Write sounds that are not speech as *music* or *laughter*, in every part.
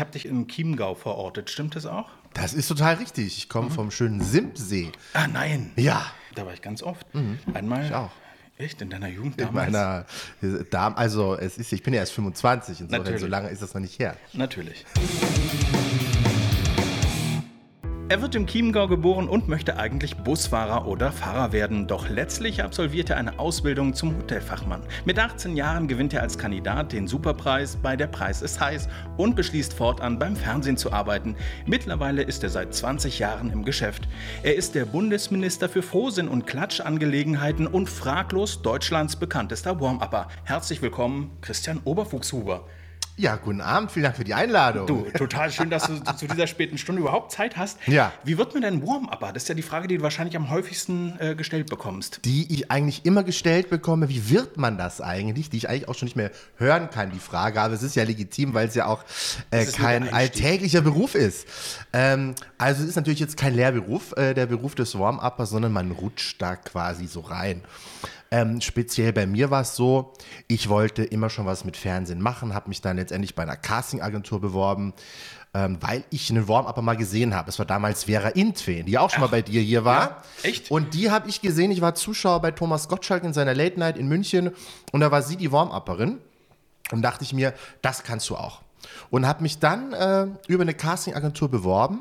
ich habe dich im Chiemgau verortet. Stimmt das auch? Das ist total richtig. Ich komme vom schönen Simpsee. Ah, nein. Ja. Da war ich ganz oft. Einmal. Ich auch. Echt? In deiner Jugend In damals? meiner Dam also es ist, ich bin ja erst 25, insofern Natürlich. so lange ist das noch nicht her. Natürlich. Er wird im Chiemgau geboren und möchte eigentlich Busfahrer oder Fahrer werden, doch letztlich absolviert er eine Ausbildung zum Hotelfachmann. Mit 18 Jahren gewinnt er als Kandidat den Superpreis bei Der Preis ist heiß und beschließt fortan beim Fernsehen zu arbeiten. Mittlerweile ist er seit 20 Jahren im Geschäft. Er ist der Bundesminister für Frohsinn und Klatschangelegenheiten und fraglos Deutschlands bekanntester Warm-Upper. Herzlich willkommen, Christian Oberfuchshuber. Ja, guten Abend, vielen Dank für die Einladung. Du, total schön, dass du zu dieser späten Stunde überhaupt Zeit hast. Ja. Wie wird man denn Warm-Upper? Das ist ja die Frage, die du wahrscheinlich am häufigsten äh, gestellt bekommst. die ich eigentlich immer gestellt bekomme, wie wird man das eigentlich, die ich eigentlich auch schon nicht mehr hören kann, die Frage, aber es ist ja legitim, weil es ja auch äh, kein alltäglicher Beruf ist. Ähm, also es ist natürlich jetzt kein Lehrberuf, äh, der Beruf des Warm-Uppers, sondern man rutscht da quasi so rein. Ähm, speziell bei mir war es so, ich wollte immer schon was mit Fernsehen machen, habe mich dann letztendlich bei einer Castingagentur beworben, ähm, weil ich einen Warm-Upper mal gesehen habe. Es war damals Vera Intwen, die auch schon mal bei dir hier war. ja? Echt? Und die habe ich gesehen. Ich war Zuschauer bei Thomas Gottschalk in seiner Late Night in München und da war sie die Warm-Upperin. Und dachte ich mir, das kannst du auch. Und habe mich dann äh, über eine Castingagentur beworben.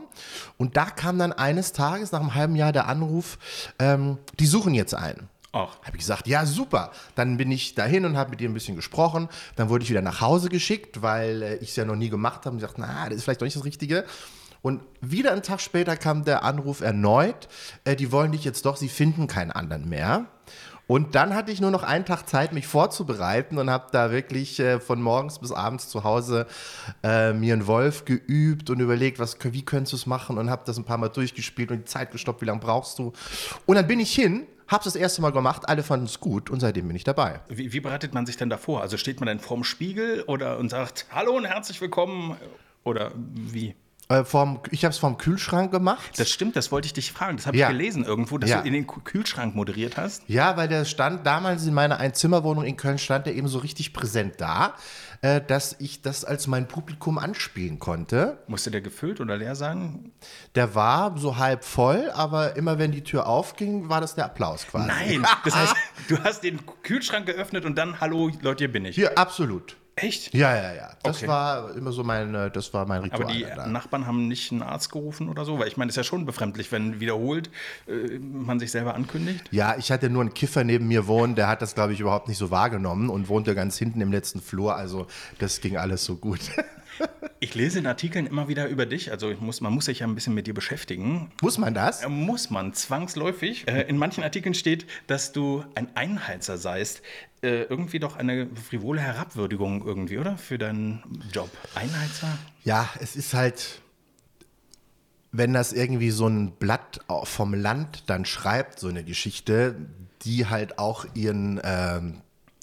Und da kam dann eines Tages, nach einem halben Jahr, der Anruf, ähm, die suchen jetzt einen. Ach, Habe ich gesagt, ja, super. Dann bin ich dahin und habe mit ihr ein bisschen gesprochen. Dann wurde ich wieder nach Hause geschickt, weil äh, ich es ja noch nie gemacht habe. Und gesagt, na, das ist vielleicht doch nicht das Richtige. Und wieder einen Tag später kam der Anruf erneut. Äh, die wollen dich jetzt doch, sie finden keinen anderen mehr. Und dann hatte ich nur noch einen Tag Zeit, mich vorzubereiten und habe da wirklich äh, von morgens bis abends zu Hause äh, mir einen Wolf geübt und überlegt, was, wie könntest du es machen und habe das ein paar Mal durchgespielt und die Zeit gestoppt, wie lange brauchst du. Und dann bin ich hin, habe es das erste Mal gemacht, alle fanden es gut und seitdem bin ich dabei. wie, wie bereitet man sich denn davor? Also steht man dann vorm Spiegel oder und sagt Hallo und herzlich willkommen? Oder wie? Äh, vorm, ich habe es vorm Kühlschrank gemacht. Das stimmt, das wollte ich dich fragen. Das habe Ja. ich gelesen irgendwo, dass Ja. du in den Kühlschrank moderiert hast. Ja, weil der stand damals in meiner Einzimmerwohnung in Köln, stand der eben so richtig präsent da, äh, dass ich das als mein Publikum anspielen konnte. Musste der gefüllt oder leer sein? Der war so halb voll, aber immer wenn die Tür aufging, war das der Applaus quasi. Nein, das heißt, *laughs* du hast den Kühlschrank geöffnet und dann Hallo Leute, hier bin ich. Hier, absolut. Echt? Ja, ja, ja. Das Okay. war immer so mein, äh, das war mein Ritual. Aber die da. Nachbarn haben nicht einen Arzt gerufen oder so? Weil ich meine, das ist ja schon befremdlich, wenn wiederholt äh, man sich selber ankündigt. Ja, ich hatte nur einen Kiffer neben mir wohnen, der hat das, glaube ich, überhaupt nicht so wahrgenommen und wohnte ganz hinten im letzten Flur. Also das ging alles so gut. *laughs* Ich lese in Artikeln immer wieder über dich, also muss, man muss sich ja ein bisschen mit dir beschäftigen. Muss man das? Äh, Muss man, zwangsläufig. Äh, In manchen Artikeln steht, dass du ein Einheizer seist. Äh, Irgendwie doch eine frivole Herabwürdigung irgendwie, oder? Für deinen Job. Einheizer? Ja, es ist halt, wenn das irgendwie so ein Blatt vom Land dann schreibt, so eine Geschichte, die halt auch ihren, ähm,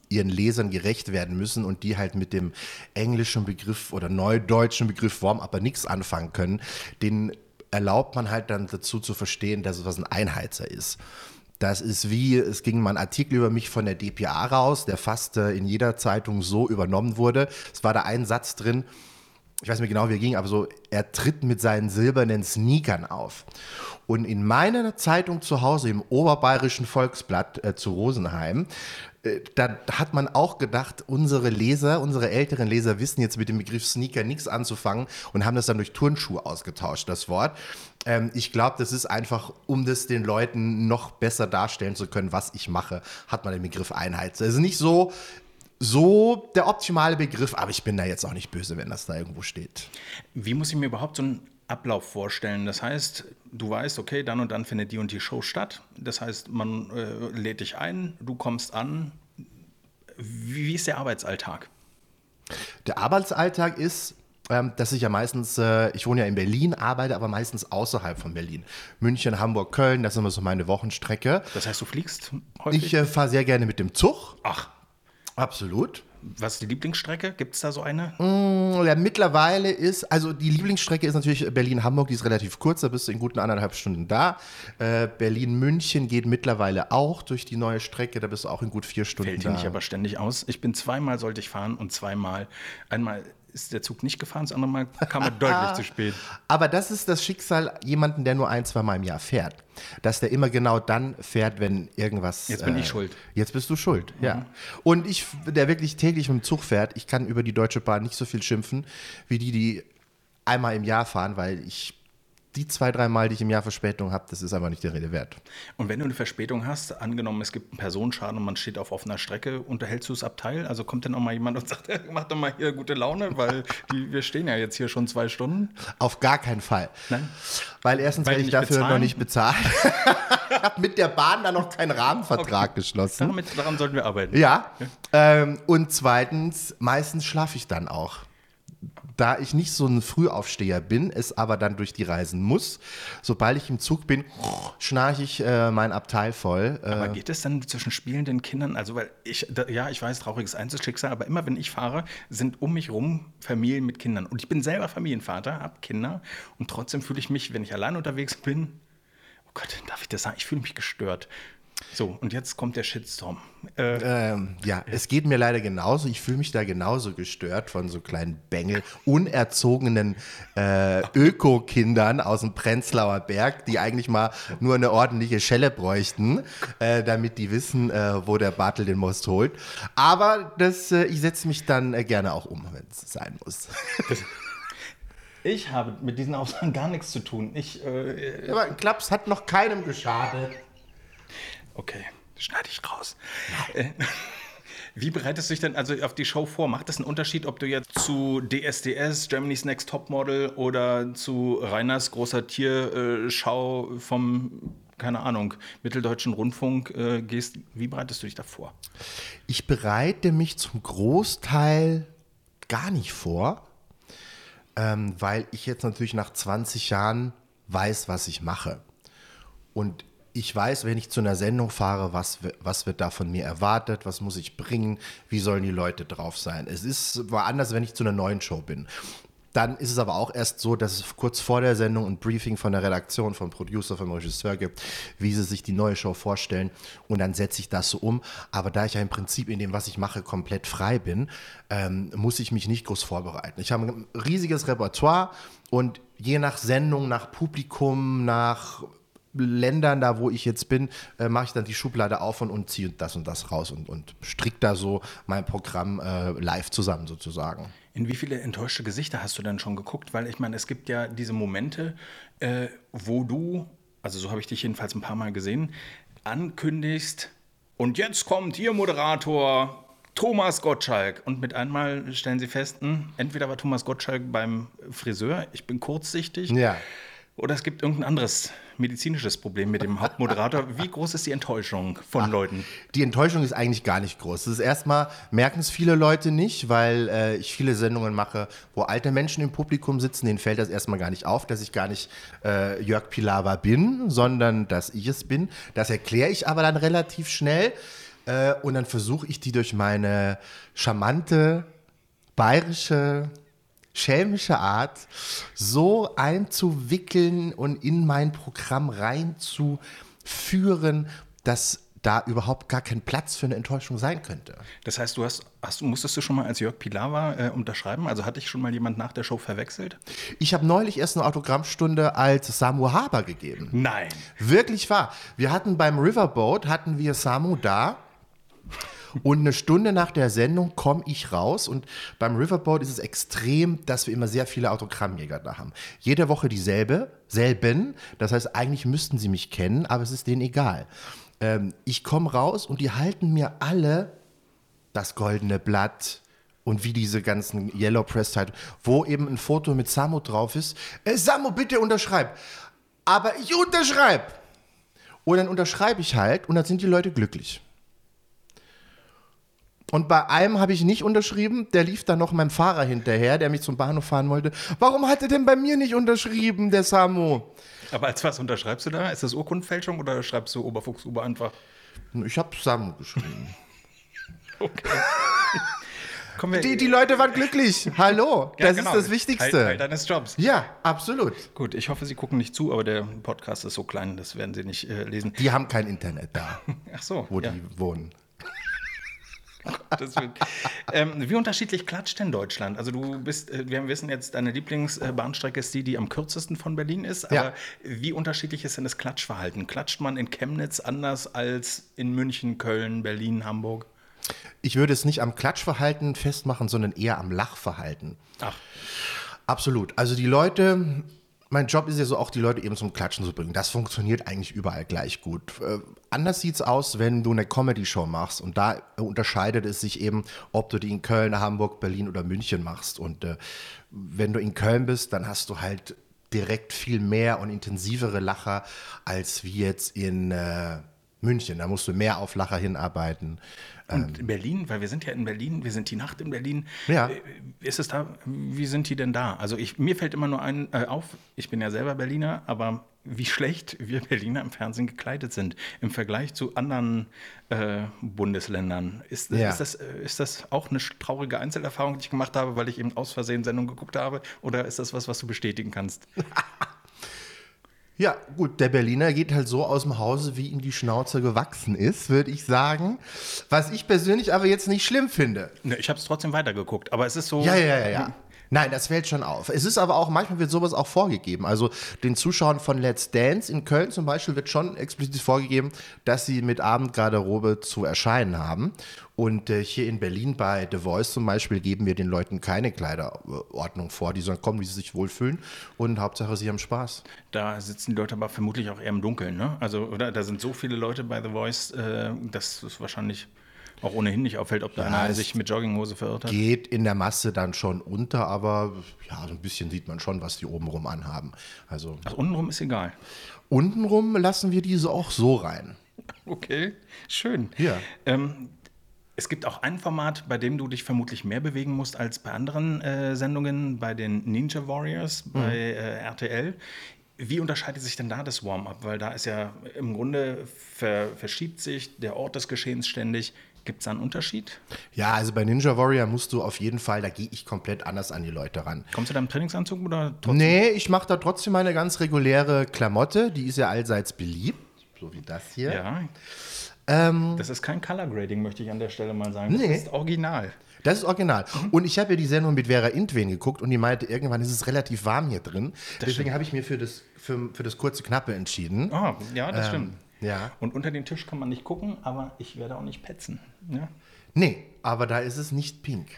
ihren Lesern gerecht werden müssen und die halt mit dem englischen Begriff oder neudeutschen Begriff Warm-Upper nichts anfangen können, den erlaubt man halt dann dazu zu verstehen, dass es was ein Einheizer ist. Das ist wie, es ging mal ein Artikel über mich von der DPA raus, der fast äh, in jeder Zeitung so übernommen wurde. Es war da ein Satz drin, ich weiß nicht genau, wie er ging, aber so, er tritt mit seinen silbernen Sneakern auf. Und in meiner Zeitung zu Hause, im Oberbayerischen Volksblatt äh, zu Rosenheim, äh, da hat man auch gedacht, unsere Leser, unsere älteren Leser wissen jetzt mit dem Begriff Sneaker nichts anzufangen und haben das dann durch Turnschuhe ausgetauscht, das Wort. Ähm, ich glaube, das ist einfach, um das den Leuten noch besser darstellen zu können, was ich mache, hat man den Begriff Einheit. Also nicht so, so der optimale Begriff, aber ich bin da jetzt auch nicht böse, wenn das da irgendwo steht. Wie muss ich mir überhaupt so einen Ablauf vorstellen? Das heißt, du weißt, okay, dann und dann findet die und die Show statt. Das heißt, man äh, lädt dich ein, du kommst an. Wie, wie ist der Arbeitsalltag? Der Arbeitsalltag ist, ähm, dass ich ja meistens, äh, ich wohne ja in Berlin, arbeite aber meistens außerhalb von Berlin. München, Hamburg, Köln, das ist immer so meine Wochenstrecke. Das heißt, du fliegst häufig? Ich äh, fahre sehr gerne mit dem Zug, Ach, absolut. was ist die Lieblingsstrecke? Gibt es da so eine? Ja, mittlerweile ist, also die Lieblingsstrecke ist natürlich Berlin-Hamburg, die ist relativ kurz, da bist du in guten anderthalb Stunden da. Äh, Berlin-München geht mittlerweile auch durch die neue Strecke, da bist du auch in gut vier Stunden Fällt da. dir nicht aber ständig aus. Ich bin zweimal sollte ich fahren und zweimal, einmal ist der Zug nicht gefahren, das andere Mal kam er deutlich *laughs* zu spät. Aber das ist das Schicksal jemanden, der nur ein, zwei Mal im Jahr fährt. Dass der immer genau dann fährt, wenn irgendwas. Jetzt bin ich schuld. Jetzt bist du schuld, ja. Und ich, der wirklich täglich mit dem Zug fährt, ich kann über die Deutsche Bahn nicht so viel schimpfen, wie die, die einmal im Jahr fahren, weil ich die zwei, drei Mal, die ich im Jahr Verspätung habe, das ist einfach nicht der Rede wert. Und wenn du eine Verspätung hast, angenommen, es gibt einen Personenschaden und man steht auf offener Strecke, unterhältst du das Abteil? Also kommt dann auch mal jemand und *laughs* sagt, mach doch mal hier gute Laune, weil die, wir stehen ja jetzt hier schon zwei Stunden. Auf gar keinen Fall. Nein. Weil erstens werde ich dafür bezahlen? noch nicht bezahlt. *laughs* ich habe mit der Bahn da noch keinen Rahmenvertrag geschlossen. Damit, daran sollten wir arbeiten. Ja. Ähm, und zweitens, meistens schlafe ich dann auch. Da ich nicht so ein Frühaufsteher bin, es aber dann durch die Reisen muss, sobald ich im Zug bin, schnarche ich äh, mein Abteil voll. Äh, Aber geht es dann zwischen spielenden Kindern? Also, weil ich, da, ja, ich weiß, trauriges Einzelschicksal, aber immer wenn ich fahre, sind um mich rum Familien mit Kindern. Und ich bin selber Familienvater, habe Kinder und trotzdem fühle ich mich, wenn ich allein unterwegs bin, oh Gott, darf ich das sagen? Ich fühle mich gestört. So, und jetzt kommt der Shitstorm. Äh, Ähm, ja, es geht mir leider genauso. Ich fühle mich da genauso gestört von so kleinen Bengel, unerzogenen äh, Öko-Kindern aus dem Prenzlauer Berg, die eigentlich mal nur eine ordentliche Schelle bräuchten, äh, damit die wissen, äh, wo der Bartel den Most holt. Aber das, äh, ich setze mich dann äh, gerne auch um, wenn es sein muss. ich habe mit diesen Aussagen gar nichts zu tun. Ich, äh, Aber ein Klaps hat noch keinem geschadet. Okay, schneide ich raus. Äh, *laughs* Wie bereitest du dich denn also auf die Show vor? Macht das einen Unterschied, ob du jetzt zu DSDS, Germany's Next Topmodel oder zu Reiners großer Tierschau vom, keine Ahnung, Mitteldeutschen Rundfunk äh, gehst? Wie bereitest du dich da vor? Ich bereite mich zum Großteil gar nicht vor, ähm, weil ich jetzt natürlich nach 20 Jahren weiß, was ich mache. Und ich weiß, wenn ich zu einer Sendung fahre, was, was wird da von mir erwartet, was muss ich bringen, wie sollen die Leute drauf sein. Es ist, war anders, wenn ich zu einer neuen Show bin. Dann ist es aber auch erst so, dass es kurz vor der Sendung ein Briefing von der Redaktion, vom Producer, vom Regisseur gibt, wie sie sich die neue Show vorstellen. Und dann setze ich das so um. Aber da ich ja im Prinzip in dem, was ich mache, komplett frei bin, ähm, muss ich mich nicht groß vorbereiten. Ich habe ein riesiges Repertoire und je nach Sendung, nach Publikum, nach Ländern, da wo ich jetzt bin, äh, mache ich dann die Schublade auf und, und ziehe das und das raus und, und strick da so mein Programm äh, live zusammen sozusagen. In wie viele enttäuschte Gesichter hast du denn schon geguckt? Weil ich meine, es gibt ja diese Momente, äh, wo du, also so habe ich dich jedenfalls ein paar Mal gesehen, ankündigst, und jetzt kommt Ihr Moderator Thomas Gottschalk. Und mit einmal stellen sie fest, hm, entweder war Thomas Gottschalk beim Friseur, ich bin kurzsichtig, Ja. Oder es gibt irgendein anderes medizinisches Problem mit dem Hauptmoderator. Wie groß ist die Enttäuschung von Leuten? Die Enttäuschung ist eigentlich gar nicht groß. Das ist erstmal, merken es viele Leute nicht, weil äh, ich viele Sendungen mache, wo alte Menschen im Publikum sitzen, denen fällt das erstmal gar nicht auf, dass ich gar nicht äh, Jörg Pilawa bin, sondern dass ich es bin. Das erkläre ich aber dann relativ schnell äh, und dann versuche ich die durch meine charmante, bayerische, schelmische Art so einzuwickeln und in mein Programm reinzuführen, dass da überhaupt gar kein Platz für eine Enttäuschung sein könnte. Das heißt, du hast, hast musstest du schon mal als Jörg Pilawa äh, unterschreiben? Also hatte ich schon mal jemand nach der Show verwechselt? Ich habe neulich erst eine Autogrammstunde als Samu Haber gegeben. Nein. Wirklich wahr. Wir hatten beim Riverboat, hatten wir Samu da. Und eine Stunde nach der Sendung komme ich raus und beim Riverboat ist es extrem, dass wir immer sehr viele Autogrammjäger da haben. Jede Woche dieselbe, selben. Das heißt, eigentlich müssten sie mich kennen, aber es ist denen egal. Ähm, ich komme raus und die halten mir alle das goldene Blatt und wie diese ganzen Yellow Press Title, wo eben ein Foto mit Samu drauf ist. Äh, Samu, bitte unterschreib. Aber ich unterschreib. Und dann unterschreibe ich halt und dann sind die Leute glücklich. Und bei einem habe ich nicht unterschrieben, der lief dann noch meinem Fahrer hinterher, der mich zum Bahnhof fahren wollte. Warum hat er denn bei mir nicht unterschrieben, der Samu? Aber als was unterschreibst du da? Ist das Urkundenfälschung oder schreibst du Oberfuchshuber einfach? Ich habe Samu geschrieben. *laughs* Okay. Die, die Leute waren glücklich. Hallo, Ja, das genau. ist das Wichtigste. Teil, Teil deines Jobs. Ja, absolut. Gut, ich hoffe, Sie gucken nicht zu, aber der Podcast ist so klein, das werden Sie nicht äh, lesen. Die haben kein Internet da, *laughs* Ach so, wo ja. die wohnen. *laughs* ähm, wie unterschiedlich klatscht denn Deutschland? Also du bist, äh, wir wissen jetzt, deine Lieblingsbahnstrecke ist die, die am kürzesten von Berlin ist. Aber Ja. wie unterschiedlich ist denn das Klatschverhalten? Klatscht man in Chemnitz anders als in München, Köln, Berlin, Hamburg? Ich würde es nicht am Klatschverhalten festmachen, sondern eher am Lachverhalten. Ach, Absolut. Also die Leute, mein Job ist ja so auch, die Leute eben zum Klatschen zu bringen. Das funktioniert eigentlich überall gleich gut. Äh, anders sieht's aus, wenn du eine Comedy-Show machst. Und da unterscheidet es sich eben, ob du die in Köln, Hamburg, Berlin oder München machst. Und äh, wenn du in Köln bist, dann hast du halt direkt viel mehr und intensivere Lacher als wie jetzt in äh, München. Da musst du mehr auf Lacher hinarbeiten. Und in Berlin, weil wir sind ja in Berlin, wir sind die Nacht in Berlin. Ja. Äh, Ist es da, wie sind die denn da? Also ich, mir fällt immer nur ein, äh, auf, ich bin ja selber Berliner, aber wie schlecht *laughs* wir Berliner im Fernsehen gekleidet sind im Vergleich zu anderen äh, Bundesländern. Ist, Ja. ist, das, äh, ist das auch eine traurige Einzelerfahrung, die ich gemacht habe, weil ich eben aus Versehen Sendung geguckt habe? Oder ist das was, was du bestätigen kannst? *laughs* Ja, gut, der Berliner geht halt so aus dem Hause, wie ihm die Schnauze gewachsen ist, würde ich sagen. Was ich persönlich aber jetzt nicht schlimm finde. Ne, ich habe es trotzdem weitergeguckt, aber es ist so. Ja, ja, ja, ja. Nein, das fällt schon auf. Es ist aber auch, manchmal wird sowas auch vorgegeben. Also den Zuschauern von Let's Dance in Köln zum Beispiel wird schon explizit vorgegeben, dass sie mit Abendgarderobe zu erscheinen haben. Und äh, hier in Berlin bei The Voice zum Beispiel geben wir den Leuten keine Kleiderordnung vor. Die sollen kommen, wie sie sich wohlfühlen. Und Hauptsache, sie haben Spaß. Da sitzen die Leute aber vermutlich auch eher im Dunkeln, ne? Also, oder da sind so viele Leute bei The Voice, äh, dass es wahrscheinlich auch ohnehin nicht auffällt, ob da einer es sich mit Jogginghose verirrt hat. geht in der Masse dann schon unter, aber ja, so ein bisschen sieht man schon, was die obenrum anhaben. Also Ach, untenrum ist egal. untenrum lassen wir diese auch so rein. Okay, schön. Ja. Ähm, es gibt auch ein Format, bei dem du dich vermutlich mehr bewegen musst als bei anderen äh, Sendungen, bei den Ninja Warriors, bei äh, RTL. Wie unterscheidet sich denn da das Warm-up? Weil da ist ja im Grunde ver verschiebt sich der Ort des Geschehens ständig. Gibt es da einen Unterschied? Ja, also bei Ninja Warrior musst du auf jeden Fall, da gehe ich komplett anders an die Leute ran. Kommst du da im Trainingsanzug oder trotzdem? Nee, ich mache da trotzdem meine ganz reguläre Klamotte, die ist ja allseits beliebt, so wie das hier. Ja. Ähm, Das ist kein Color Grading, möchte ich an der Stelle mal sagen. Das Nee. ist original. Das ist original. Und ich habe ja die Sendung mit Vera Intwen geguckt und die meinte, irgendwann ist es relativ warm hier drin. Deswegen habe ich mir für das, für, für das kurze Knappe entschieden. Ah, ja, das stimmt. Ja. Und unter den Tisch kann man nicht gucken, aber ich werde auch nicht petzen. Ja? Nee, aber da ist es nicht pink.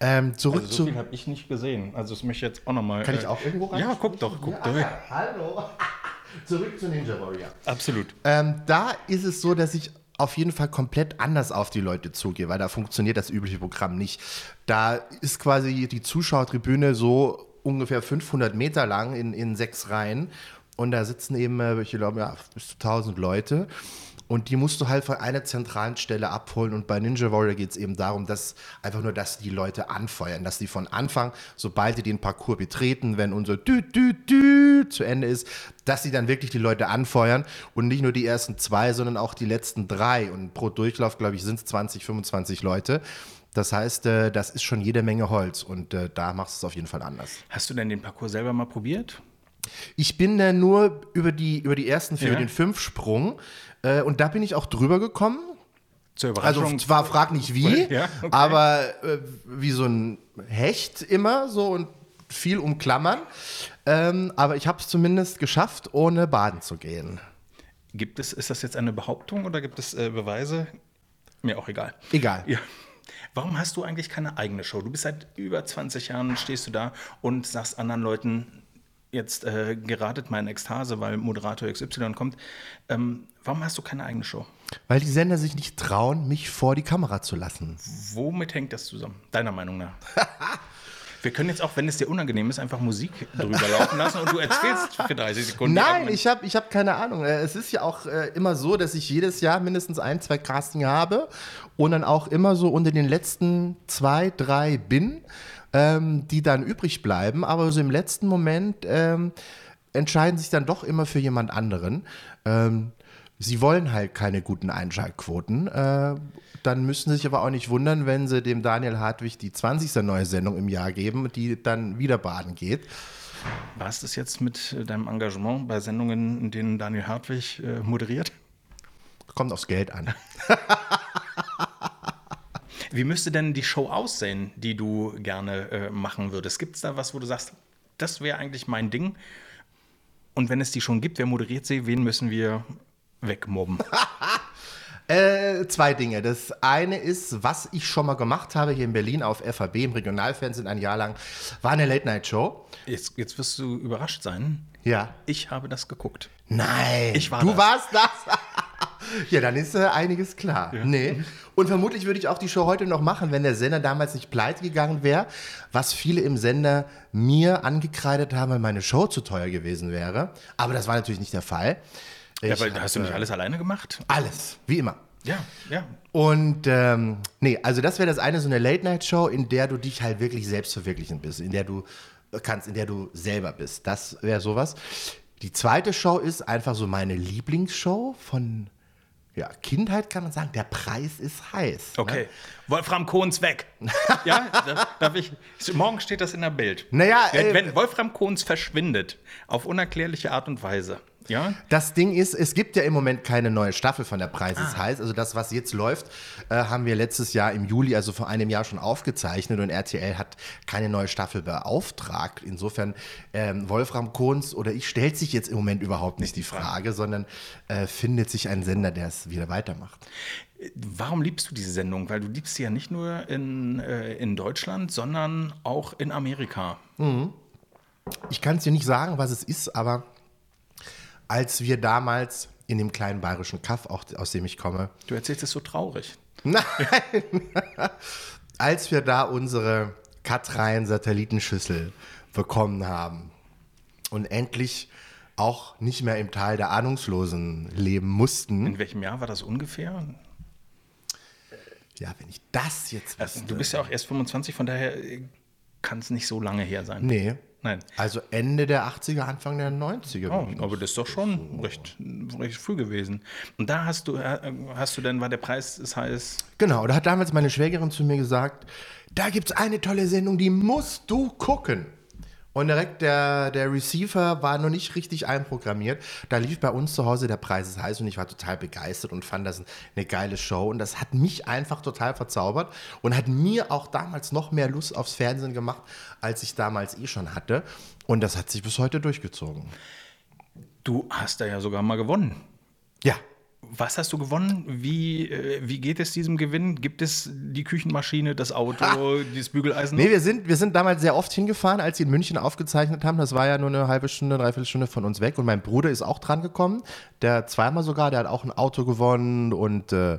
Ähm, zurück Also so zu. habe ich nicht gesehen. Also das möchte ich jetzt auch nochmal. Kann ich auch irgendwo rein? Ja, guck doch, guck doch. Hallo. *laughs* Zurück zu Ninja Warrior. Absolut. Ähm, da ist es so, dass ich auf jeden Fall komplett anders auf die Leute zugehe, weil da funktioniert das übliche Programm nicht. Da ist quasi die Zuschauertribüne so ungefähr 500 Meter lang in, in sechs Reihen und da sitzen eben, äh, ich glaube, ja, bis zu 1000 Leute. Und die musst du halt von einer zentralen Stelle abholen. Und bei Ninja Warrior geht es eben darum, dass einfach nur, dass die Leute anfeuern, dass die von Anfang, sobald die den Parcours betreten, wenn unser Dü, Dü, Dü zu Ende ist, dass sie dann wirklich die Leute anfeuern und nicht nur die ersten zwei, sondern auch die letzten drei. Und pro Durchlauf, glaube ich, sind es 20, 25 Leute. Das heißt, äh, das ist schon jede Menge Holz und äh, da machst du es auf jeden Fall anders. Hast du denn den Parcours selber mal probiert? Ich bin äh, nur über die, über die ersten vier, Ja. über den Fünfsprung äh, und da bin ich auch drüber gekommen. Zur Also Überraschung. zwar frag nicht wie, *laughs* Ja, okay. aber äh, wie so ein Hecht immer so und viel umklammern. Ähm, aber ich habe es zumindest geschafft, ohne baden zu gehen. Gibt es, ist das jetzt eine Behauptung oder gibt es äh, Beweise? Mir auch egal. Egal. Ja. Warum hast du eigentlich keine eigene Show? Du bist seit über 20 Jahren, stehst du da und sagst anderen Leuten, jetzt äh, geratet meine Ekstase, weil Moderator XY kommt. Ähm, warum hast du keine eigene Show? Weil die Sender sich nicht trauen, mich vor die Kamera zu lassen. Womit hängt das zusammen, deiner Meinung nach? *laughs* Wir können jetzt auch, wenn es dir unangenehm ist, einfach Musik drüber laufen lassen und du erzählst für 30 Sekunden. Nein, ich habe ich hab keine Ahnung. Äh, Es ist ja auch äh, immer so, dass ich jedes Jahr mindestens ein, zwei Casting habe und dann auch immer so unter den letzten zwei, drei bin, ähm, die dann übrig bleiben. Aber so im letzten Moment ähm, entscheiden sich dann doch immer für jemand anderen. Ähm, sie wollen halt keine guten Einschaltquoten. Äh, dann müssen sie sich aber auch nicht wundern, wenn sie dem Daniel Hartwig die 20. neue Sendung im Jahr geben, die dann wieder baden geht. War es das jetzt mit äh, deinem Engagement bei Sendungen, in denen Daniel Hartwig äh, moderiert? Kommt aufs Geld an. *laughs* Wie müsste denn die Show aussehen, die du gerne äh, machen würdest? Gibt es da was, wo du sagst, das wäre eigentlich mein Ding? Und wenn es die schon gibt, wer moderiert sie? Wen müssen wir wegmobben? *laughs* Äh, zwei Dinge. Das eine ist, was ich schon mal gemacht habe hier in Berlin auf FAB im Regionalfernsehen ein Jahr lang, war eine Late-Night-Show. Jetzt, jetzt wirst du überrascht sein. Ja. Ich habe das geguckt. Nein. Ich war du das. warst das? Ja, dann ist äh, einiges klar. Nee. Und vermutlich würde ich auch die Show heute noch machen, wenn der Sender damals nicht pleite gegangen wäre, was viele im Sender mir angekreidet haben, weil meine Show zu teuer gewesen wäre. Aber das war natürlich nicht der Fall. Ja, Ich weil hast du hatte nicht alles alleine gemacht? Alles, wie immer. Ja, ja. Und ähm, nee, also das wäre das eine, so eine Late-Night-Show, in der du dich halt wirklich selbst verwirklichen bist, in der du kannst, in der du selber bist. Das wäre sowas. Die zweite Show ist einfach so meine Lieblingsshow von ja, Kindheit, kann man sagen. Der Preis ist heiß. Okay. Ne? Wolfram Kohns weg. *laughs* ja, da- darf ich. Morgen steht das in der Bild. Naja, wenn, äh, wenn Wolfram Kohns verschwindet, auf unerklärliche Art und Weise, ja, Das Ding ist, es gibt ja im Moment keine neue Staffel von der Preis Ah. ist heiß. Also das, was jetzt läuft, äh, haben wir letztes Jahr im Juli, also vor einem Jahr schon aufgezeichnet und RTL hat keine neue Staffel beauftragt. Insofern, ähm, Wolfram Kohns oder ich stellt sich jetzt im Moment überhaupt nicht die Frage, sondern äh, findet sich ein Sender, der es wieder weitermacht. Warum liebst du diese Sendung? Weil du liebst sie ja nicht nur in, äh, in Deutschland, sondern auch in Amerika. Ich kann es dir nicht sagen, was es ist, aber als wir damals in dem kleinen bayerischen Kaff, auch aus dem ich komme, Du erzählst es so traurig. Nein. *laughs* Als wir da unsere Katrein Satellitenschüssel bekommen haben und endlich auch nicht mehr im Tal der Ahnungslosen leben mussten. In welchem Jahr war das ungefähr? Ja, wenn ich das jetzt Also, du bist ja auch erst 25, von daher äh, kann es nicht so lange her sein. Nee. Nein. Also Ende der 80er, Anfang der 90er. Oh, aber das ist doch schon recht, recht früh gewesen. Und da hast du, äh, hast du denn, war der Preis ist heiß? Genau, da hat damals meine Schwägerin zu mir gesagt, da gibt es eine tolle Sendung, die musst du gucken. Und direkt der, der Receiver war noch nicht richtig einprogrammiert. Da lief bei uns zu Hause der Preis ist heiß und ich war total begeistert und fand das eine geile Show. Und das hat mich einfach total verzaubert und hat mir auch damals noch mehr Lust aufs Fernsehen gemacht, als ich damals eh schon hatte. Und das hat sich bis heute durchgezogen. Du hast da ja sogar mal gewonnen. Ja, Was hast du gewonnen? Wie, äh, wie geht es diesem Gewinn? Gibt es die Küchenmaschine, das Auto, dieses Bügeleisen? Nee, wir sind, wir sind damals sehr oft hingefahren, als sie in München aufgezeichnet haben. Das war ja nur eine halbe Stunde, dreiviertel Stunde von uns weg. Und mein Bruder ist auch dran gekommen. Der zweimal sogar, der hat auch ein Auto gewonnen und äh, äh,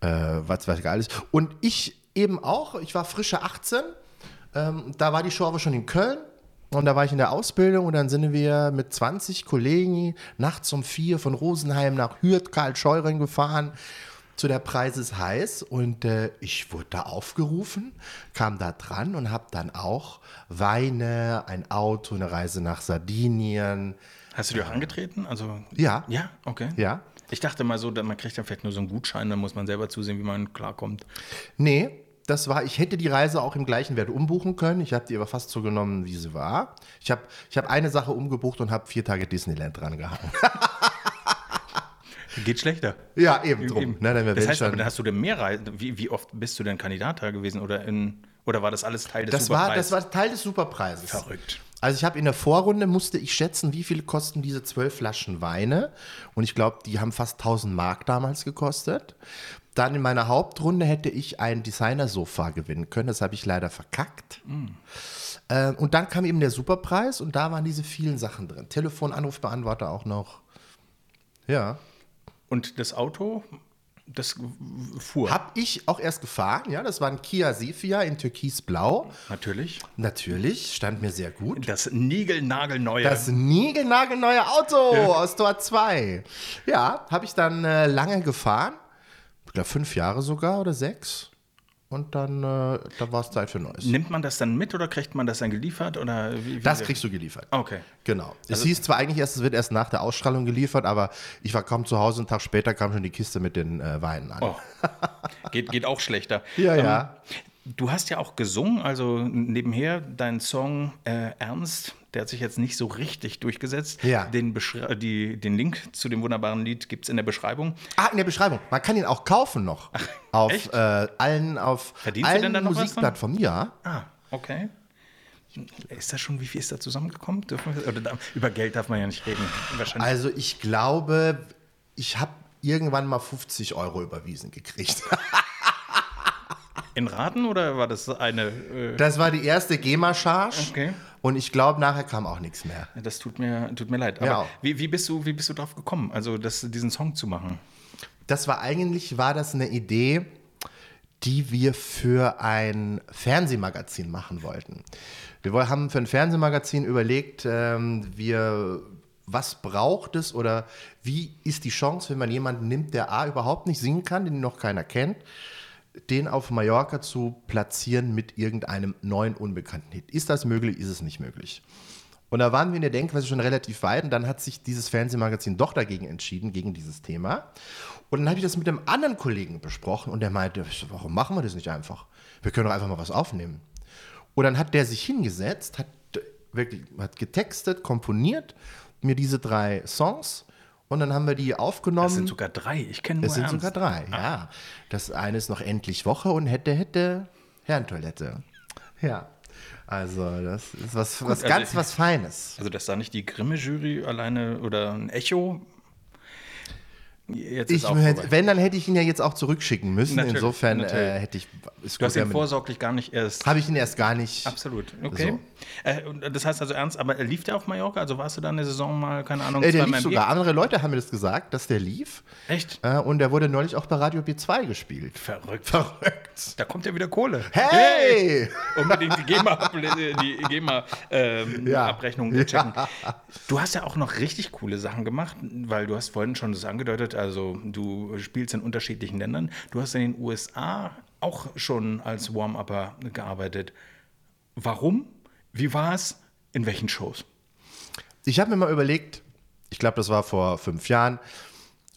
was weiß ich alles. Und ich eben auch. Ich war frische 18. Ähm, da war die Show aber schon in Köln. Und da war ich in der Ausbildung und dann sind wir mit 20 Kollegen nachts um vier von Rosenheim nach Hürth, Karl Scheuren gefahren zu der Preis ist heiß und äh, ich wurde da aufgerufen, kam da dran und habe dann auch Weine, ein Auto, eine Reise nach Sardinien. Hast du dir auch angetreten? Also, Ja. Ja, okay. Ja. Ich dachte mal so, man kriegt dann vielleicht nur so einen Gutschein, dann muss man selber zusehen, wie man klarkommt. Nee, das war, ich hätte die Reise auch im gleichen Wert umbuchen können. Ich habe die aber fast so genommen, wie sie war. Ich habe ich hab eine Sache umgebucht und habe vier Tage Disneyland dran gehangen. *laughs* Geht schlechter. Ja, eben drum. Eben. Wär das heißt, aber dann hast du denn mehr Reisen. Wie, wie oft bist du denn Kandidat da gewesen? Oder, in, oder war das alles Teil des das, war, das Superpreises? war Teil des Superpreises. Verrückt. Also ich habe in der Vorrunde musste ich schätzen, wie viel kosten diese zwölf Flaschen Weine. Und ich glaube, die haben fast 1000 Mark damals gekostet. Dann in meiner Hauptrunde hätte ich ein Designer-Sofa gewinnen können. Das habe ich leider verkackt. Ähm, und dann kam eben der Superpreis und da waren diese vielen Sachen drin. Telefon, Anrufbeantworter auch noch. Ja. Und das Auto, das fuhr. Hab ich auch erst gefahren, ja. Das war ein Kia Sephia in Türkisblau. Natürlich. Natürlich, stand mir sehr gut. Das Nigelnagelneue. Das niegelnagelneue Auto aus Tor 2. Ja, habe ich dann äh, lange gefahren. Glaube, fünf Jahre sogar oder sechs. Und dann, äh, dann war es Zeit für Neues. Nimmt man das dann mit oder kriegt man das dann geliefert? Oder wie, wie Das kriegst du geliefert. Okay. Genau. Es hieß zwar eigentlich erst, es wird erst nach der Ausstrahlung geliefert, aber ich war kaum zu Hause. Einen Tag später kam schon die Kiste mit den äh, Weinen an. Oh. geht, geht auch schlechter. *laughs* Ja, Ähm, ja. Du hast ja auch gesungen, also nebenher dein Song äh, Ernst, der hat sich jetzt nicht so richtig durchgesetzt. Ja. Den, Beschre- die, den Link zu dem wunderbaren Lied gibt es in der Beschreibung. Ah, in der Beschreibung. Man kann ihn auch kaufen noch. auf echt? äh, allen, auf Verdienst du allen? Musikplattformen. Ja. Ah, okay. Ist das schon, wie viel ist da zusammengekommen? Wir, da, über Geld darf man ja nicht reden. Wahrscheinlich. Also ich glaube, ich habe irgendwann mal 50 Euro überwiesen gekriegt. *laughs* In Raten oder war das eine. Äh, Das war die erste GEMA-Charge. Okay. Und ich glaube, nachher kam auch nichts mehr. das tut mir, tut mir leid. Aber Ja. wie, wie, bist du, wie bist du drauf gekommen, also das, diesen Song zu machen? Das war eigentlich, war das eine Idee, die wir für ein Fernsehmagazin machen wollten. Wir haben für ein Fernsehmagazin überlegt, ähm, wir, was braucht es oder wie ist die Chance, wenn man jemanden nimmt, der A überhaupt nicht singen kann, den noch keiner kennt, den auf Mallorca zu platzieren mit irgendeinem neuen unbekannten Hit. Ist das möglich? Ist es nicht möglich? Und da waren wir in der Denkweise schon relativ weit und dann hat sich dieses Fernsehmagazin doch dagegen entschieden, gegen dieses Thema. Und dann habe ich das mit einem anderen Kollegen besprochen und der meinte, warum machen wir das nicht einfach? Wir können doch einfach mal was aufnehmen. Und dann hat der sich hingesetzt, hat wirklich hat getextet, komponiert, mir diese drei Songs und dann haben wir die aufgenommen. Das sind sogar drei. Ich kenne nur Es sind Ernst. sogar drei, ja. Das eine ist noch endlich Woche und hätte, hätte Herrentoilette. Ja. Also, das ist was, was also ganz ich- was Feines. Also, dass da nicht die Grimme-Jury alleine oder ein Echo. Jetzt Ich, hätte, wenn, dann hätte ich ihn ja jetzt auch zurückschicken müssen. Natürlich, Insofern natürlich. äh, hätte ich. Ist Du hast ihn vorsorglich gar nicht erst. Habe ich ihn erst gar nicht. Absolut, okay. Äh, und das heißt also ernst, aber lief der auf Mallorca? Also warst du da eine Saison mal, keine Ahnung, Äh, der lief sogar. Andere Leute haben mir das gesagt, dass der lief. Echt? Äh, und der wurde neulich auch bei Radio B2 gespielt. Verrückt. Verrückt. Da kommt ja wieder Kohle. Hey! Unbedingt die GEMA, *laughs* die GEMA ähm, Ja. Checken. Du hast ja auch noch richtig coole Sachen gemacht, weil du hast vorhin schon das angedeutet, also du spielst in unterschiedlichen Ländern. Du hast in den USA auch schon als Warm-Upper gearbeitet. Warum? Wie war es? In welchen Shows? Ich habe mir mal überlegt, ich glaube, das war vor fünf Jahren,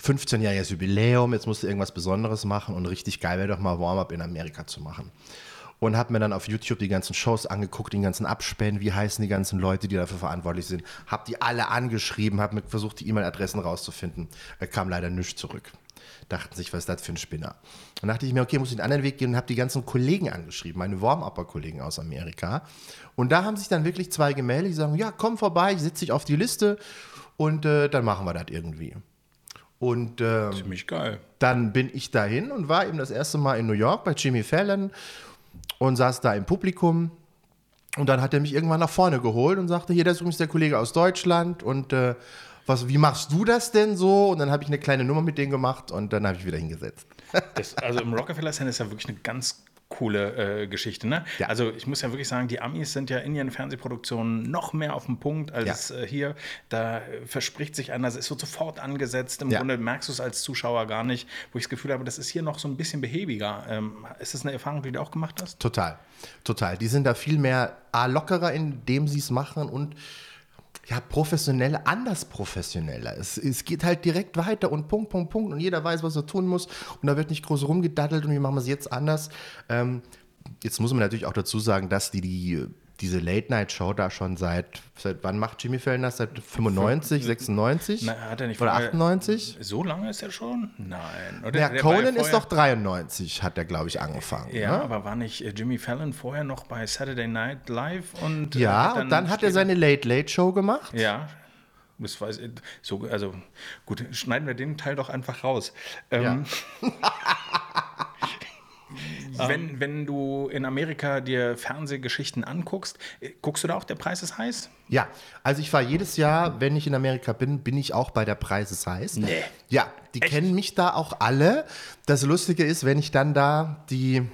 15-jähriges Jubiläum, jetzt musst du irgendwas Besonderes machen und richtig geil wäre doch mal Warm-up in Amerika zu machen. Und habe mir dann auf YouTube die ganzen Shows angeguckt, den ganzen Abspänen, wie heißen die ganzen Leute, die dafür verantwortlich sind. Habe die alle angeschrieben, habe mir versucht, die E-Mail-Adressen rauszufinden. Äh, kam leider nichts zurück. Dachten sich, was ist das für ein Spinner? Dann dachte ich mir, okay, muss ich den anderen Weg gehen und habe die ganzen Kollegen angeschrieben, meine Warm-Upper-Kollegen aus Amerika. Und da haben sich dann wirklich zwei gemeldet, die sagen, ja, komm vorbei, ich setze dich auf die Liste und äh, dann machen wir das irgendwie. Und ähm, Ziemlich geil. dann bin ich dahin und war eben das erste Mal in New York bei Jimmy Fallon und saß da im Publikum. Und dann hat er mich irgendwann nach vorne geholt und sagte, hier, das ist übrigens der Kollege aus Deutschland und äh, was, wie machst du das denn so? Und dann habe ich eine kleine Nummer mit denen gemacht und dann habe ich wieder hingesetzt. Das, also im Rockefeller Center ist ja wirklich eine ganz coole äh, Geschichte. Ne? Ja. Also ich muss ja wirklich sagen, die Amis sind ja in ihren Fernsehproduktionen noch mehr auf dem Punkt als Ja. äh, hier. Da verspricht sich einer, es wird sofort angesetzt. Im Ja. Grunde merkst du es als Zuschauer gar nicht, wo ich das Gefühl habe, das ist hier noch so ein bisschen behäbiger. Ähm, ist das eine Erfahrung, die du auch gemacht hast? Total, total. Die sind da viel mehr A, lockerer, indem sie es machen und ja, professioneller, anders professioneller. Es, es geht halt direkt weiter und Punkt, Punkt, Punkt und jeder weiß, was er tun muss und da wird nicht groß rumgedaddelt und wie machen wir es jetzt anders. Ähm, jetzt muss man natürlich auch dazu sagen, dass die, die diese Late-Night-Show da schon seit, seit wann macht Jimmy Fallon das? Seit 95, 96? Na, hat er nicht Oder vorher- 98? So lange ist er schon? Nein. Oder? Ja, Conan ist doch 93, hat er, glaube ich, angefangen. Ja, ne? aber war nicht äh, Jimmy Fallon vorher noch bei Saturday Night Live? Und, äh, Ja, hat und dann hat er seine Late-Late-Show gemacht. Ja, das weiß ich. So, also gut, schneiden wir den Teil doch einfach raus. Ähm, *laughs* wenn, wenn du in Amerika dir Fernsehgeschichten anguckst, äh, guckst du da auch Der Preis ist heiß? Ja, also ich fahre jedes Jahr, wenn ich in Amerika bin, bin ich auch bei der Preis ist heiß. Nee. Ja, die kennen mich da auch alle. Das Lustige ist, wenn ich dann da die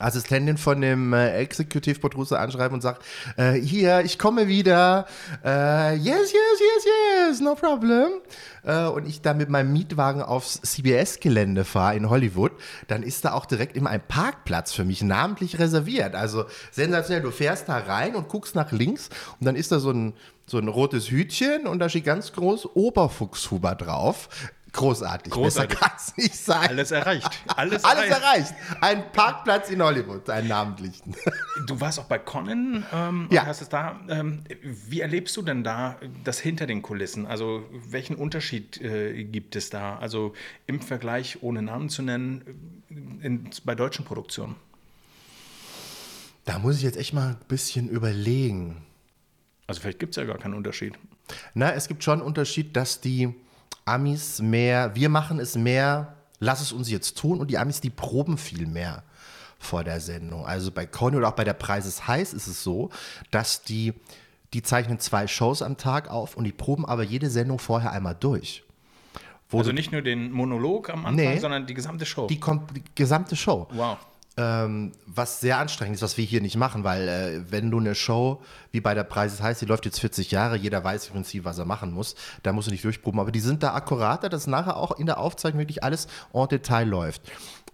Assistentin von dem äh, Executive Producer anschreibe und sagt, äh, hier, ich komme wieder, äh, yes, yes, yes, yes, no problem. Äh, und ich dann mit meinem Mietwagen aufs CBS-Gelände fahre in Hollywood, dann ist da auch direkt immer ein Parkplatz für mich namentlich reserviert. Also sensationell, du fährst da rein und guckst nach links und dann ist da so ein, so ein rotes Hütchen und da steht ganz groß Oberfuchshuber drauf. Großartig. Großartig. Besser kann es nicht sein. Alles erreicht. Alles, Alles erreicht. erreicht. Ein Parkplatz in Hollywood, einen namentlichen. *laughs* Du warst auch bei Conan ähm, Ja. und hast es da. Ähm, wie erlebst du denn da das hinter den Kulissen? Also welchen Unterschied äh, gibt es da? Also im Vergleich, ohne Namen zu nennen, in, bei deutschen Produktionen? Da muss ich jetzt echt mal ein bisschen überlegen. Also vielleicht gibt es ja gar keinen Unterschied. Na, es gibt schon einen Unterschied, dass die Amis mehr, wir machen es mehr, lass es uns jetzt tun und die Amis, die proben viel mehr vor der Sendung. Also bei Conny oder auch bei der Preis ist heiß ist es so, dass die, die zeichnen zwei Shows am Tag auf und die proben aber jede Sendung vorher einmal durch. Wo Also nicht nur den Monolog am Anfang, Nee. sondern die gesamte Show. die, die gesamte Show. wow. Ähm, was sehr anstrengend ist, was wir hier nicht machen, weil äh, wenn du eine Show wie bei der Preis heißt, die läuft jetzt 40 Jahre, jeder weiß im Prinzip, was er machen muss, da musst du nicht durchproben, aber die sind da akkurater, dass nachher auch in der Aufzeichnung wirklich alles en Detail läuft.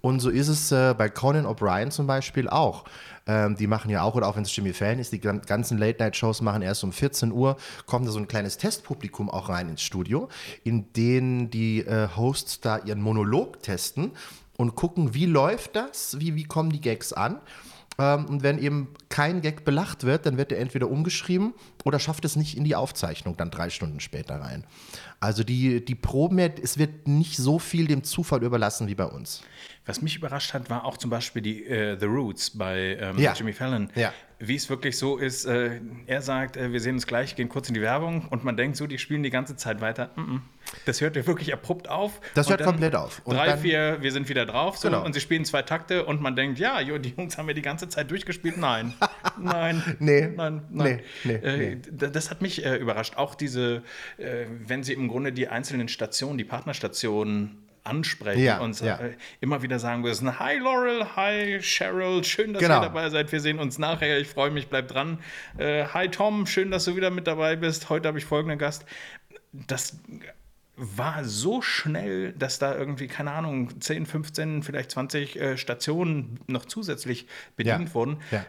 Und so ist es äh, bei Conan O'Brien zum Beispiel auch. Ähm, die machen ja auch, oder auch wenn es Jimmy Fallon ist, die gan- ganzen Late-Night-Shows machen erst um 14 Uhr, kommt da so ein kleines Testpublikum auch rein ins Studio, in denen die äh, Hosts da ihren Monolog testen und gucken, wie läuft das, wie, wie kommen die Gags an. Ähm, und wenn eben kein Gag belacht wird, dann wird er entweder umgeschrieben oder schafft es nicht in die Aufzeichnung dann drei Stunden später rein. Also die, die Proben, es wird nicht so viel dem Zufall überlassen wie bei uns. Was mich überrascht hat, war auch zum Beispiel die äh, The Roots bei ähm, Ja. Jimmy Fallon. Ja. Wie es wirklich so ist, äh, er sagt, äh, wir sehen uns gleich, gehen kurz in die Werbung und man denkt so, die spielen die ganze Zeit weiter. Mm -mm. Das hört ja wirklich abrupt auf. Das hört komplett auf. Und drei, dann- vier, wir sind wieder drauf so, Genau. und sie spielen zwei Takte und man denkt, ja, jo, die Jungs haben ja die ganze Zeit durchgespielt. Nein, *laughs* nein, Nee. nein, nein. Nee, nee, äh, nee. Das hat mich äh, überrascht. Auch diese, äh, wenn sie im Grunde die einzelnen Stationen, die Partnerstationen ansprechen Ja, und ja. äh, immer wieder sagen müssen, hi Laurel, hi Cheryl, schön, dass Genau. ihr dabei seid. Wir sehen uns nachher, ich freue mich, bleib dran. Äh, hi Tom, schön, dass du wieder mit dabei bist. Heute habe ich folgenden Gast. Das war so schnell, dass da irgendwie, keine Ahnung, 10, 15, vielleicht 20 äh, Stationen noch zusätzlich bedient Ja. wurden. Ja.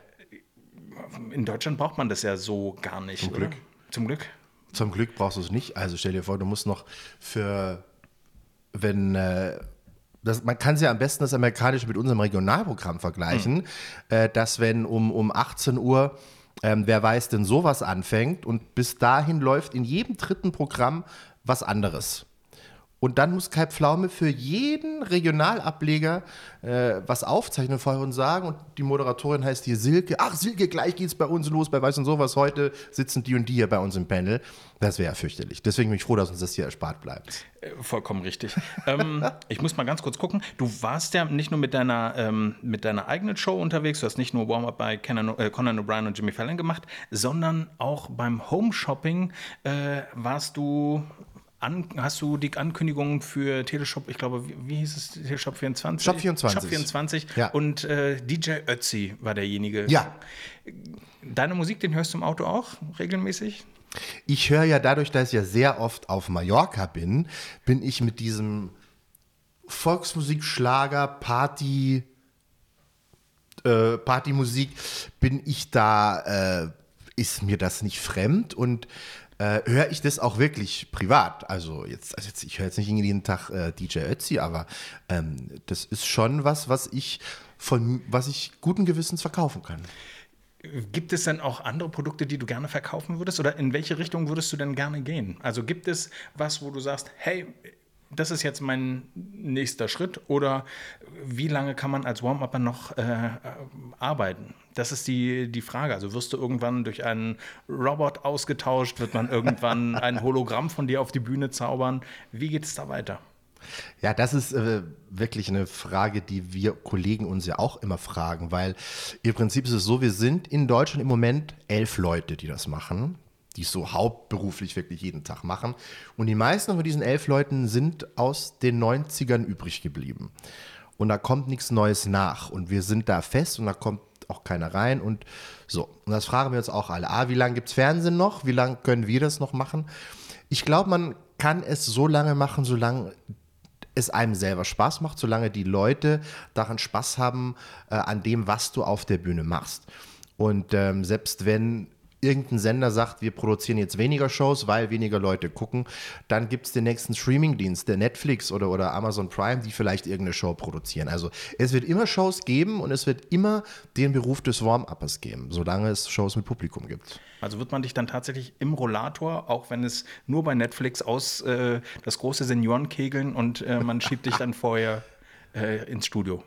In Deutschland braucht man das ja so gar nicht. Zum oder? Glück. Zum Glück. Zum Glück brauchst du es nicht. Also stell dir vor, du musst noch für, wenn, äh, das, man kann es ja am besten das amerikanische mit unserem Regionalprogramm vergleichen, äh, dass wenn um, um 18 Uhr ähm, wer weiß denn sowas anfängt und bis dahin läuft in jedem dritten Programm was anderes. Und dann muss Kai Pflaume für jeden Regionalableger äh, was aufzeichnen vorher und sagen. Und die Moderatorin heißt hier Silke. Ach, Silke, gleich geht's bei uns los, bei Weiß und sowas. Heute sitzen die und die hier bei uns im Panel. Das wäre ja fürchterlich. Deswegen bin ich froh, dass uns das hier erspart bleibt. Äh, Vollkommen richtig. ähm, *laughs* ich muss mal ganz kurz gucken. Du warst ja nicht nur mit deiner, ähm, mit deiner eigenen Show unterwegs, du hast nicht nur Warm-Up bei Conan, äh, Conan O'Brien und Jimmy Fallon gemacht, sondern auch beim Home-Shopping äh, warst du. An, hast du die Ankündigung für Teleshop, ich glaube, wie, wie hieß es, Teleshop 24? Shop 24. Shop 24. Ja. Und äh, DJ Ötzi war derjenige. Ja. Deine Musik, den hörst du im Auto auch regelmäßig? Ich höre ja dadurch, dass ich ja sehr oft auf Mallorca bin, bin ich mit diesem Volksmusik, Schlager, Party, äh, Partymusik, bin ich da, äh, ist mir das nicht fremd und äh, höre ich das auch wirklich privat. Also jetzt, also jetzt ich höre jetzt nicht jeden Tag äh, DJ Ötzi, aber ähm, das ist schon was, was ich von, was ich guten Gewissens verkaufen kann. Gibt es denn auch andere Produkte, die du gerne verkaufen würdest? Oder in welche Richtung würdest du denn gerne gehen? Also gibt es was, wo du sagst, hey, das ist jetzt mein nächster Schritt? Oder wie lange kann man als Warm-Upper noch äh, arbeiten? Das ist die, die Frage. Also wirst du irgendwann durch einen Robot ausgetauscht? Wird man irgendwann *laughs* ein Hologramm von dir auf die Bühne zaubern? Wie geht es da weiter? Ja, das ist äh, wirklich eine Frage, die wir Kollegen uns ja auch immer fragen, weil im Prinzip ist es so, wir sind in Deutschland im Moment elf Leute, die das machen, die es so hauptberuflich wirklich jeden Tag machen. Und die meisten von diesen elf Leuten sind aus den 90ern übrig geblieben. Und da kommt nichts Neues nach. Und wir sind da fest und da kommt auch keiner rein und so. Und das fragen wir uns auch alle. Ah, wie lange gibt es Fernsehen noch? Wie lange können wir das noch machen? Ich glaube, man kann es so lange machen, solange es einem selber Spaß macht, solange die Leute daran Spaß haben, äh, an dem, was du auf der Bühne machst. Und ähm, selbst wenn irgendein Sender sagt, wir produzieren jetzt weniger Shows, weil weniger Leute gucken, dann gibt es den nächsten Streamingdienst, der Netflix oder, oder Amazon Prime, die vielleicht irgendeine Show produzieren. Also es wird immer Shows geben und es wird immer den Beruf des Warm-Uppers geben, solange es Shows mit Publikum gibt. Also wird man dich dann tatsächlich im Rollator, auch wenn es nur bei Netflix aus äh, das große Seniorenkegeln und äh, man schiebt dich dann vorher äh, ins Studio.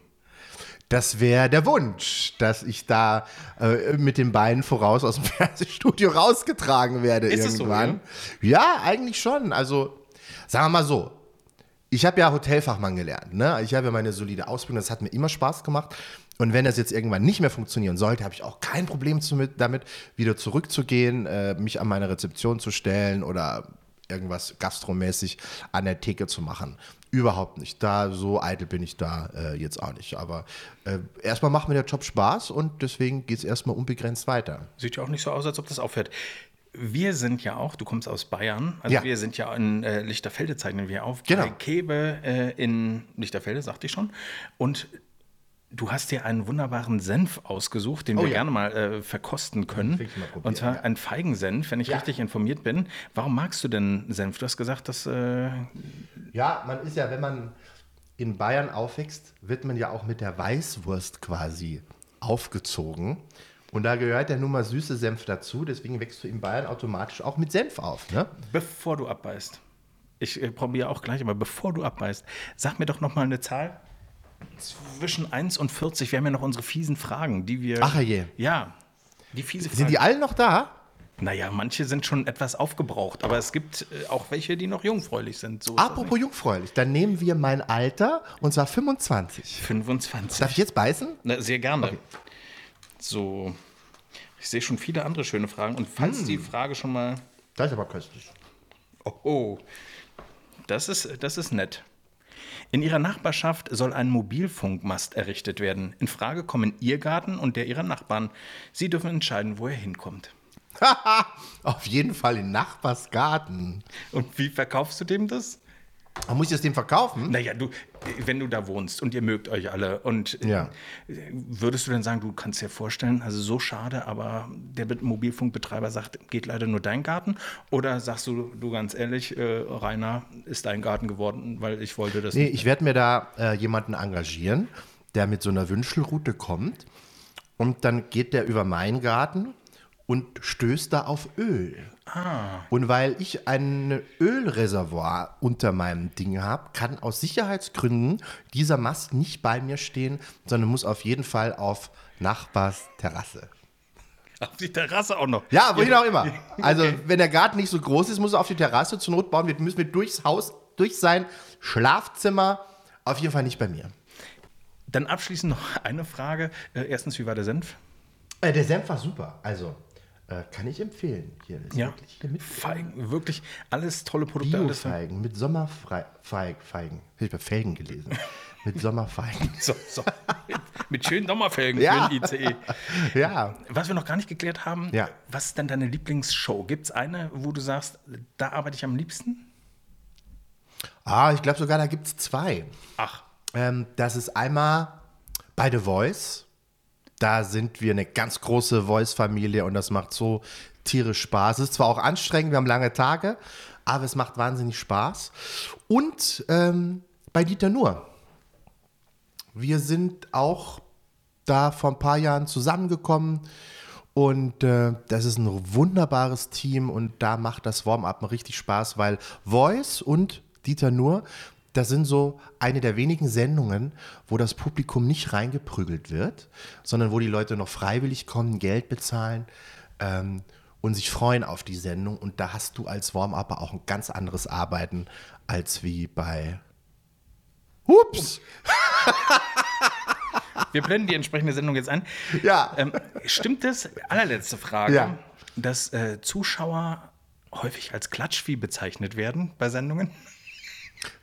Das wäre der Wunsch, dass ich da äh, mit den Beinen voraus aus dem *laughs* Fernsehstudio rausgetragen werde Ist es so, irgendwann. ja, eigentlich schon. Also, sagen wir mal so. Ich habe ja Hotelfachmann gelernt. Ne? Ich habe ja meine solide Ausbildung. Das hat mir immer Spaß gemacht. Und wenn das jetzt irgendwann nicht mehr funktionieren sollte, habe ich auch kein Problem damit, wieder zurückzugehen, äh, mich an meine Rezeption zu stellen oder irgendwas gastromäßig an der Theke zu machen. Überhaupt nicht. Da so eitel bin ich da äh, jetzt auch nicht. Aber äh, erstmal macht mir der Job Spaß und deswegen geht es erstmal unbegrenzt weiter. Sieht ja auch nicht so aus, als ob das aufhört. Wir sind ja auch, du kommst aus Bayern, also Ja. wir sind ja in äh, Lichterfelde, zeichnen wir auf. Genau. Bei Kebe äh, in Lichterfelde, sagte ich schon. Und du hast dir einen wunderbaren Senf ausgesucht, den Oh wir ja. gerne mal äh, verkosten können. Will ich mal probieren, Und zwar ja. ein Feigensenf, wenn ich Ja. richtig informiert bin. Warum magst du denn Senf? Du hast gesagt, dass äh, Ja, man ist ja, wenn man in Bayern aufwächst, wird man ja auch mit der Weißwurst quasi aufgezogen. Und da gehört ja nun mal süße Senf dazu, deswegen wächst du in Bayern automatisch auch mit Senf auf. Ne? bevor du abbeißt, ich äh, probiere auch gleich, aber bevor du abbeißt, sag mir doch noch mal eine Zahl zwischen 1 und 40. Wir haben ja noch unsere fiesen Fragen, die wir. Ach je. Ja, die fiese Fragen. Sind die alle noch da? naja, manche sind schon etwas aufgebraucht, aber es gibt äh, auch welche, die noch jungfräulich sind. So Apropos jungfräulich, dann nehmen wir mein Alter und zwar 25. nicht. 25. Darf ich jetzt beißen? Na, sehr gerne. So, ich sehe schon viele andere schöne Fragen. Und falls die Frage schon mal. Das ist aber köstlich. Oh, oh. Das ist, das ist nett. In ihrer Nachbarschaft soll ein Mobilfunkmast errichtet werden. In Frage kommen ihr Garten und der ihrer Nachbarn. Sie dürfen entscheiden, wo er hinkommt. Auf jeden Fall in Nachbarsgarten. Und wie verkaufst du dem das? Aber muss ich das dem verkaufen? Naja, du, wenn du da wohnst und ihr mögt euch alle und Ja. würdest du denn sagen, du kannst dir vorstellen, also so schade, aber der Bet- Mobilfunkbetreiber sagt, geht leider nur dein Garten? Oder sagst du, du ganz ehrlich, äh, Rainer, ist dein Garten geworden, weil ich wollte das Nee, ich werde mir da äh, jemanden engagieren, der mit so einer Wünschelroute kommt und dann geht der über meinen Garten und stößt da auf Öl. Und weil ich ein Ölreservoir unter meinem Ding habe, kann aus Sicherheitsgründen dieser Mast nicht bei mir stehen, sondern muss auf jeden Fall auf Nachbars Terrasse. Auf die Terrasse auch noch. Ja, wohin auch immer. *laughs* Also, wenn der Garten nicht so groß ist, muss er auf die Terrasse zur Not bauen. Wir müssen wir durchs Haus, durch sein Schlafzimmer. Auf jeden Fall nicht bei mir. Dann abschließend noch eine Frage. Äh, erstens, wie war der Senf? Äh, der Senf war super. Also, äh, kann ich empfehlen. Hier ist Ja. wirklich mit Feigen, wirklich alles tolle Produkte. Alles Biofeigen, mit Sommerfeigen. Feigen. Ich bei Felgen gelesen. *laughs* mit Sommerfeigen. *laughs* so, so. Mit schönen Sommerfelgen Ja. für den ICE. Ja. Was wir noch gar nicht geklärt haben, Ja. was ist denn deine Lieblingsshow? Gibt es eine, wo du sagst, da arbeite ich am liebsten? Ah, ich glaube sogar, da gibt es zwei. Ach, Ähm, das ist einmal bei The Voice. Da sind wir eine ganz große Voice-Familie und das macht so tierisch Spaß. Es ist zwar auch anstrengend, wir haben lange Tage, aber es macht wahnsinnig Spaß. Und ähm, bei Dieter Nuhr. Wir sind auch da vor ein paar Jahren zusammengekommen und äh, das ist ein wunderbares Team und da macht das Warm-up richtig Spaß, weil Voice und Dieter Nuhr, das sind so eine der wenigen Sendungen, wo das Publikum nicht reingeprügelt wird, sondern wo die Leute noch freiwillig kommen, Geld bezahlen ähm, und sich freuen auf die Sendung. Und da hast du als Warm-Upper auch ein ganz anderes Arbeiten als wie bei Ups! *laughs* wir blenden die entsprechende Sendung jetzt ein. Ja. Ähm, stimmt es, allerletzte Frage, Ja. dass äh, Zuschauer häufig als Klatschvieh bezeichnet werden bei Sendungen?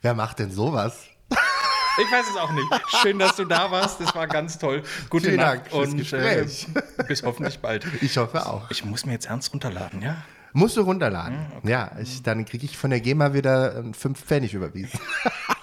Wer macht denn sowas? Ich weiß es auch nicht. Schön, dass du da warst. Das war ganz toll. Gute Vielen Nacht Dank und Gespräch. Äh, bis hoffentlich bald. Ich hoffe auch. Ich muss mir jetzt ernst runterladen, ja? Musst du runterladen. Ja, ich, dann kriege ich von der GEMA wieder äh, fünf Pfennig überwiesen. *laughs*